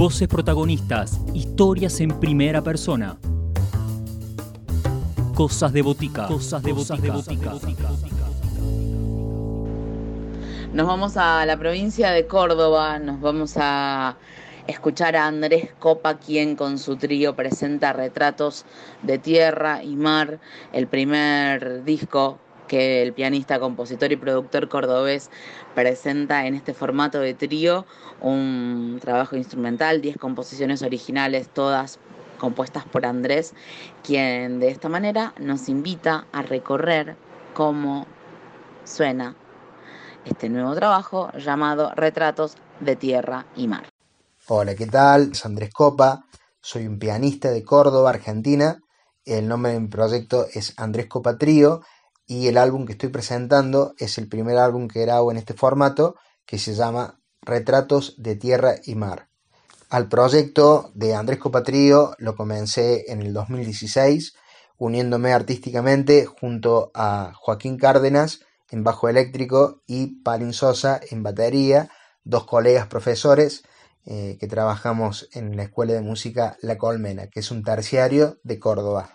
Voces protagonistas, historias en primera persona. Cosas de botica. Cosas de botica. Nos vamos a la provincia de Córdoba, nos vamos a escuchar a Andrés Copa, quien con su trío presenta retratos de tierra y mar, el primer disco que el pianista, compositor y productor cordobés presenta en este formato de trío, un trabajo instrumental, 10 composiciones originales, todas compuestas por Andrés, quien de esta manera nos invita a recorrer cómo suena este nuevo trabajo llamado Retratos de Tierra y Mar. Hola, ¿qué tal? Soy Andrés Copa, soy un pianista de Córdoba, Argentina. El nombre de mi proyecto es Andrés Copa Trío y el álbum que estoy presentando es el primer álbum que grabo en este formato que se llama Retratos de Tierra y Mar. Al proyecto de Andrés Copatrío lo comencé en el 2016 uniéndome artísticamente junto a Joaquín Cárdenas en bajo eléctrico y Palin Sosa en batería, dos colegas profesores eh, que trabajamos en la Escuela de Música La Colmena, que es un terciario de Córdoba.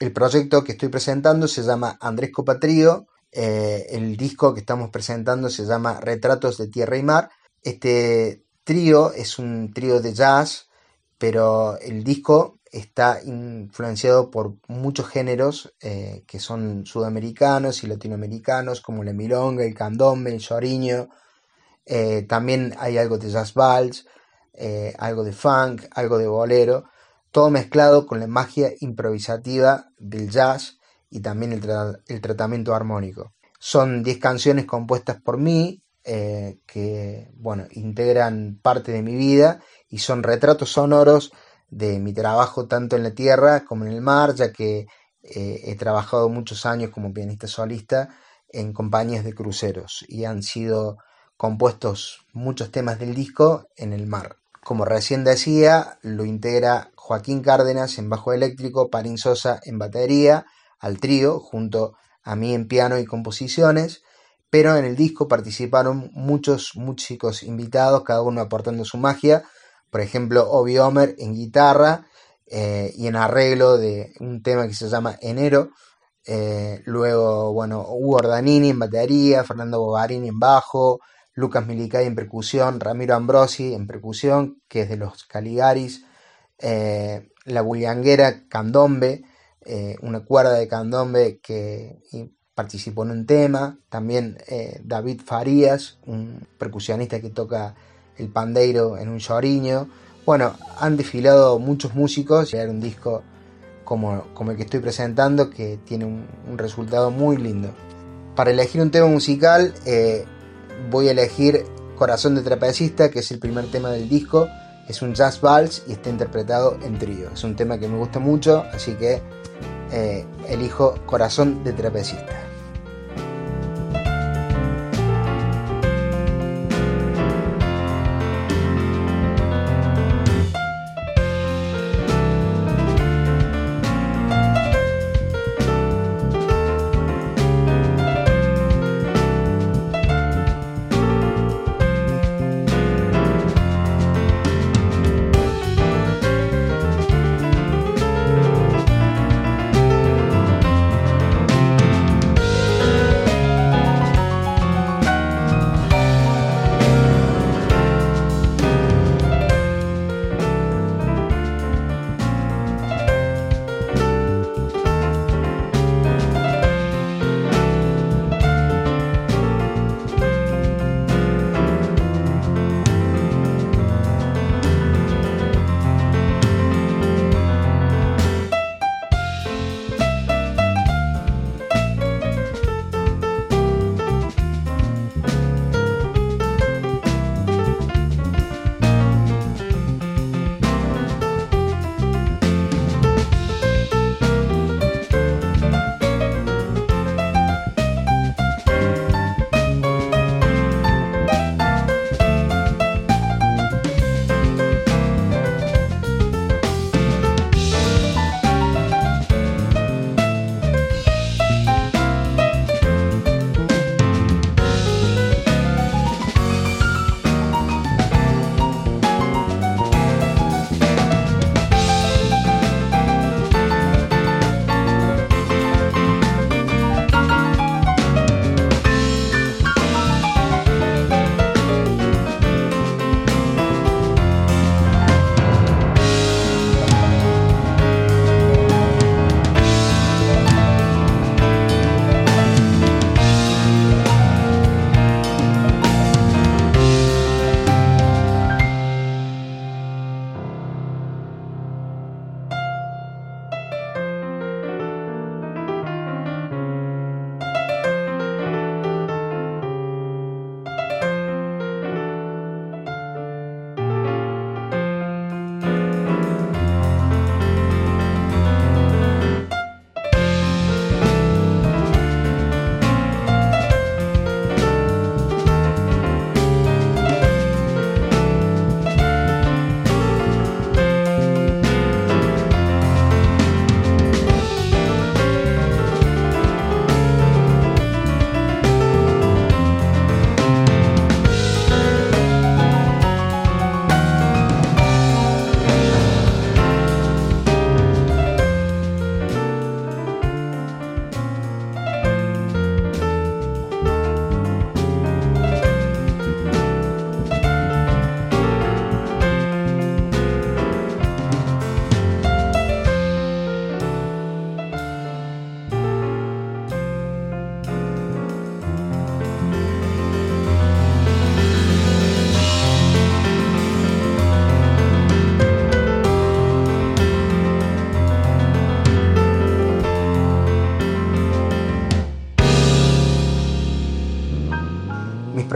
El proyecto que estoy presentando se llama Andrés Copatrío. Eh, el disco que estamos presentando se llama Retratos de Tierra y Mar. Este trío es un trío de jazz, pero el disco está influenciado por muchos géneros eh, que son sudamericanos y latinoamericanos, como la milonga, el candombe, el choriño. Eh, también hay algo de jazz vals, algo de funk, algo de bolero todo mezclado con la magia improvisativa del jazz y también el, tratamiento armónico. Son 10 canciones compuestas por mí, eh, que bueno, integran parte de mi vida y son retratos sonoros de mi trabajo tanto en la tierra como en el mar, ya que eh, he trabajado muchos años como pianista solista en compañías de cruceros y han sido compuestos muchos temas del disco en el mar. Como recién decía, lo integra Joaquín Cárdenas en bajo eléctrico, Parín Sosa en batería, al trío, junto a mí en piano y composiciones, pero en el disco participaron muchos músicos invitados, cada uno aportando su magia, por ejemplo, Obi Homer en guitarra eh, y en arreglo de un tema que se llama Enero, eh, luego, bueno, Hugo Ordanini en batería, Fernando Bogarini en bajo, Lucas Milicay en percusión, Ramiro Ambrosi en percusión, que es de los Caligaris, eh, la bullanguera Candombe, eh, una cuerda de Candombe que participó en un tema, también eh, David Farías, un percusionista que toca el pandeiro en un lloriño. Bueno, han desfilado muchos músicos y era un disco como, como, el que estoy presentando que tiene un, un resultado muy lindo. Para elegir un tema musical, voy a elegir Corazón de Trapecista, que es el primer tema del disco. Es un jazz vals y está interpretado en trío. Es un tema que me gusta mucho, así que eh, elijo Corazón de Trapecista.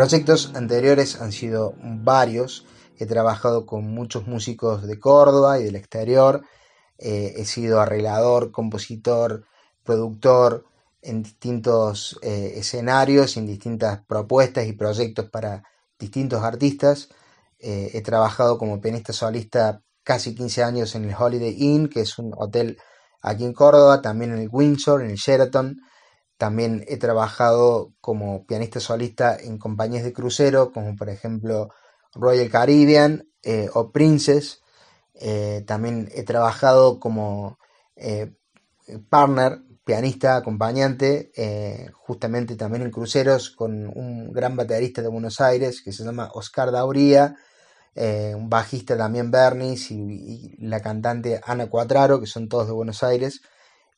Proyectos anteriores han sido varios. He trabajado con muchos músicos de Córdoba y del exterior. Eh, he sido arreglador, compositor, productor en distintos eh, escenarios, en distintas propuestas y proyectos para distintos artistas. Eh, he trabajado como pianista solista casi 15 años en el Holiday Inn, que es un hotel aquí en Córdoba, también en el Windsor, en el Sheraton. También he trabajado como pianista solista en compañías de crucero, como por ejemplo Royal Caribbean eh, o Princess. Eh, también he trabajado como eh, partner, pianista, acompañante, justamente también en cruceros con un gran baterista de Buenos Aires que se llama Oscar Dauría, un bajista también Bernis y, y, la cantante Ana Cuatraro, que son todos de Buenos Aires,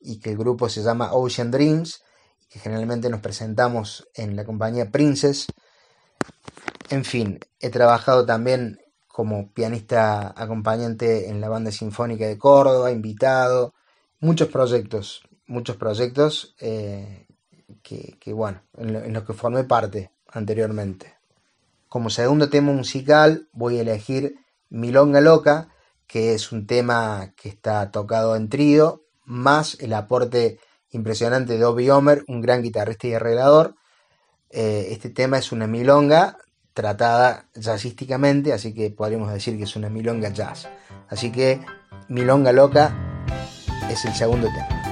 y que el grupo se llama Ocean Dreams que generalmente nos presentamos en la compañía Princess. En fin, he trabajado también como pianista acompañante en la banda sinfónica de Córdoba, invitado, muchos proyectos, muchos proyectos eh, que, bueno, en, los que formé parte anteriormente. Como segundo tema musical voy a elegir Milonga Loca, que es un tema que está tocado en trío, más el aporte impresionante de Obi Homer, un gran guitarrista y arreglador. Eh, este tema es una milonga tratada jazzísticamente, así que podríamos decir que es una milonga jazz. Así que Milonga Loca es el segundo tema.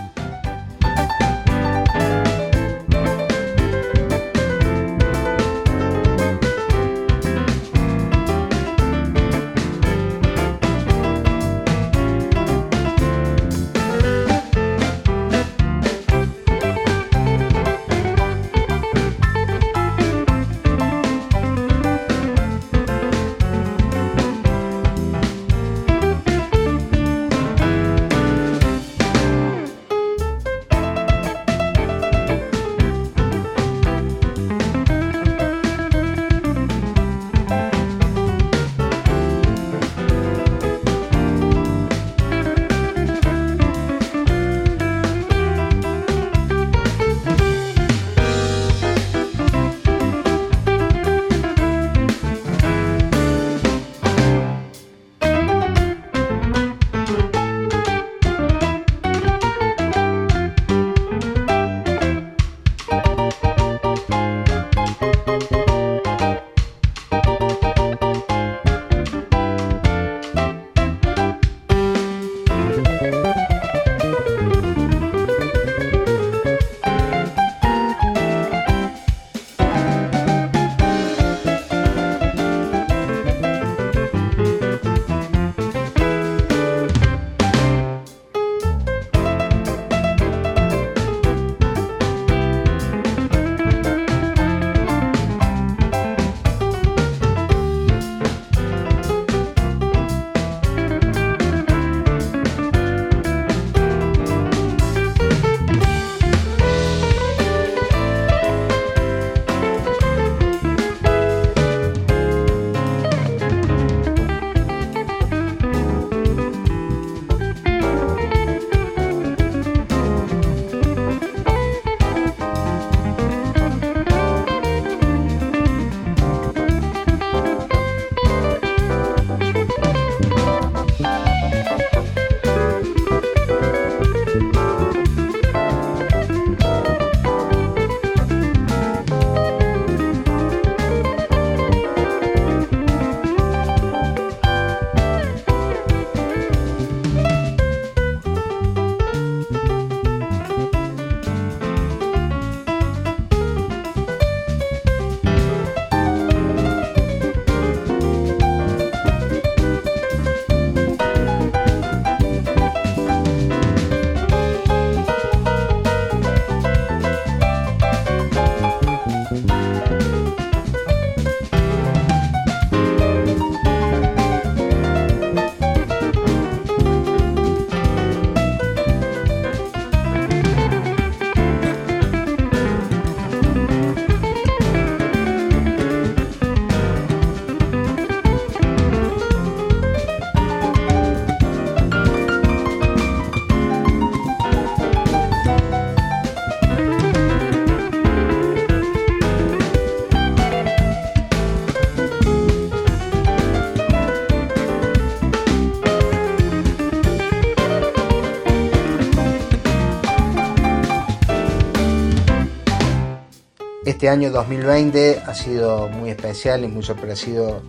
Este año 2020 ha sido muy especial y muy sorpresivo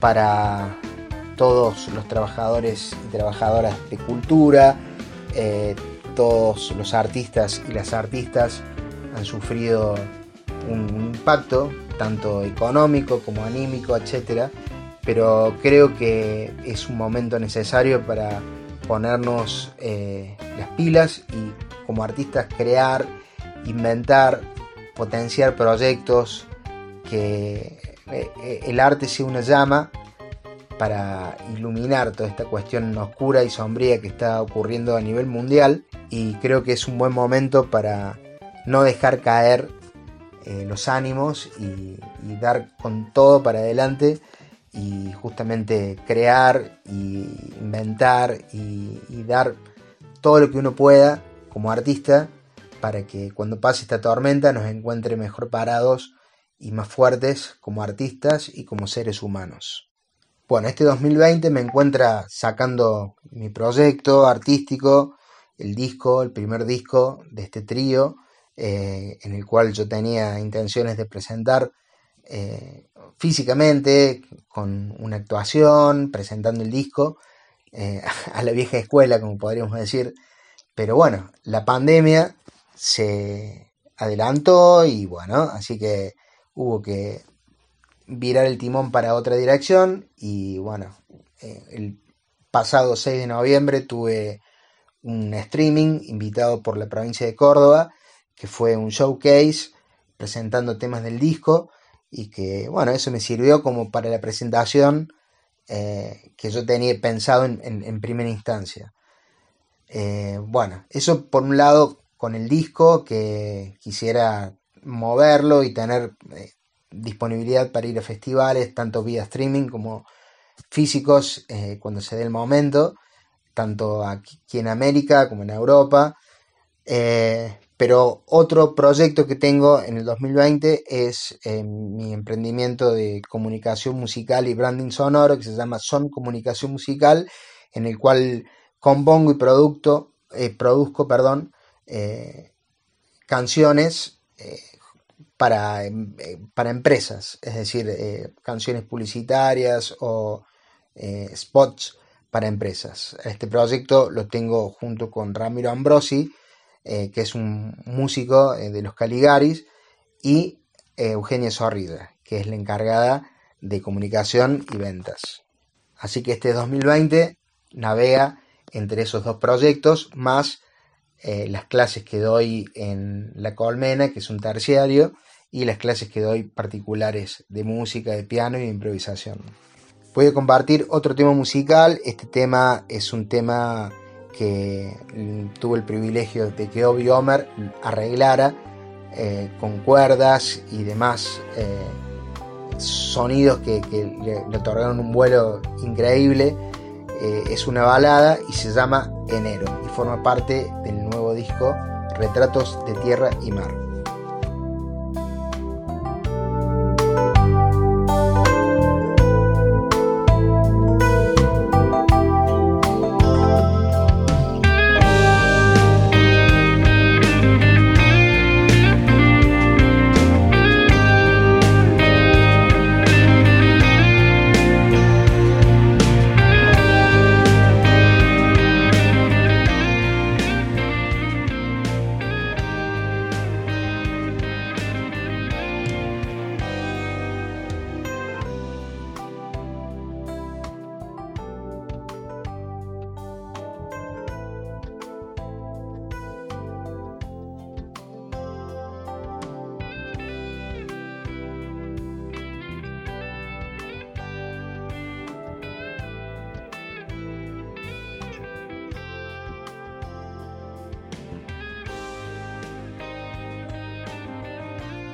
para todos los trabajadores y trabajadoras de cultura, eh, todos los artistas y las artistas han sufrido un impacto tanto económico como anímico, etc. Pero creo que es un momento necesario para ponernos eh, las pilas y como artistas crear, inventar, potenciar proyectos, que eh, eh, el arte sea una llama para iluminar toda esta cuestión oscura y sombría que está ocurriendo a nivel mundial y creo que es un buen momento para no dejar caer eh, los ánimos y, dar con todo para adelante y justamente crear y inventar y, y dar todo lo que uno pueda como artista para que cuando pase esta tormenta nos encuentre mejor parados y más fuertes como artistas y como seres humanos. Bueno, este 2020 me encuentra sacando mi proyecto artístico, el disco, el primer disco de este trío, eh, en el cual yo tenía intenciones de presentar eh, físicamente, con una actuación, presentando el disco, eh, a la vieja escuela, como podríamos decir. Pero bueno, la pandemia se adelantó y bueno, así que hubo que virar el timón para otra dirección y bueno, el pasado 6 de noviembre tuve un streaming invitado por la provincia de Córdoba que fue un showcase presentando temas del disco y que, bueno, eso me sirvió como para la presentación eh, que yo tenía pensado en, primera instancia. Eh, bueno, eso por un lado con el disco, que quisiera moverlo y tener eh, disponibilidad para ir a festivales, tanto vía streaming como físicos, cuando se dé el momento, tanto aquí en América como en Europa. Pero otro proyecto que tengo en el 2020 es eh, mi emprendimiento de comunicación musical y branding sonoro que se llama Son Comunicación Musical, en el cual compongo y producto, eh, produzco perdón, eh, canciones para, para, empresas, es decir, canciones publicitarias o spots para empresas. Este proyecto lo tengo junto con Ramiro Ambrosi, eh, que es un músico eh, de los Caligaris, y eh, Eugenia Zorrida, que es la encargada de comunicación y ventas. Así que este 2020 navega entre esos dos proyectos, más las clases que doy en La Colmena, que es un terciario, y las clases que doy particulares de música, de piano y de improvisación. Voy a compartir otro tema musical. Este tema es un tema que tuvo el privilegio de que Obi Homer arreglara eh, con cuerdas y demás eh, sonidos que, le, otorgaron un vuelo increíble. Eh, es una balada y se llama Enero y forma parte del Retratos de Tierra y Mar.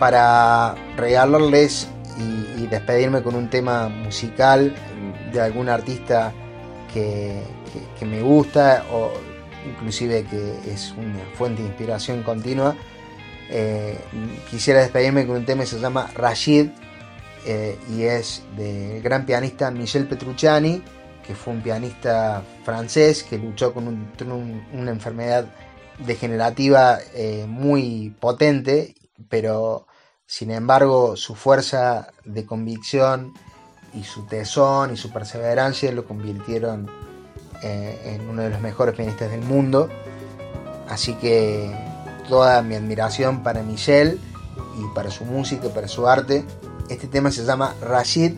Para regalarles y, despedirme con un tema musical de algún artista que, me gusta o inclusive que es una fuente de inspiración continua. Eh, quisiera despedirme con un tema que se llama Rashid eh, y es del gran pianista Michel Petrucciani, que fue un pianista francés que luchó con una enfermedad degenerativa eh, muy potente, pero Sin embargo, su fuerza de convicción y su tesón y su perseverancia lo convirtieron eh, en uno de los mejores pianistas del mundo. Así que toda mi admiración para Michel y para su música, para su arte. Este tema se llama Rashid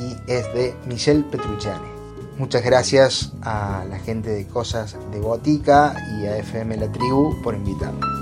y es de Michel Petrucciani. Muchas gracias a la gente de Cosas de Botica y a FM La Tribu por invitarme.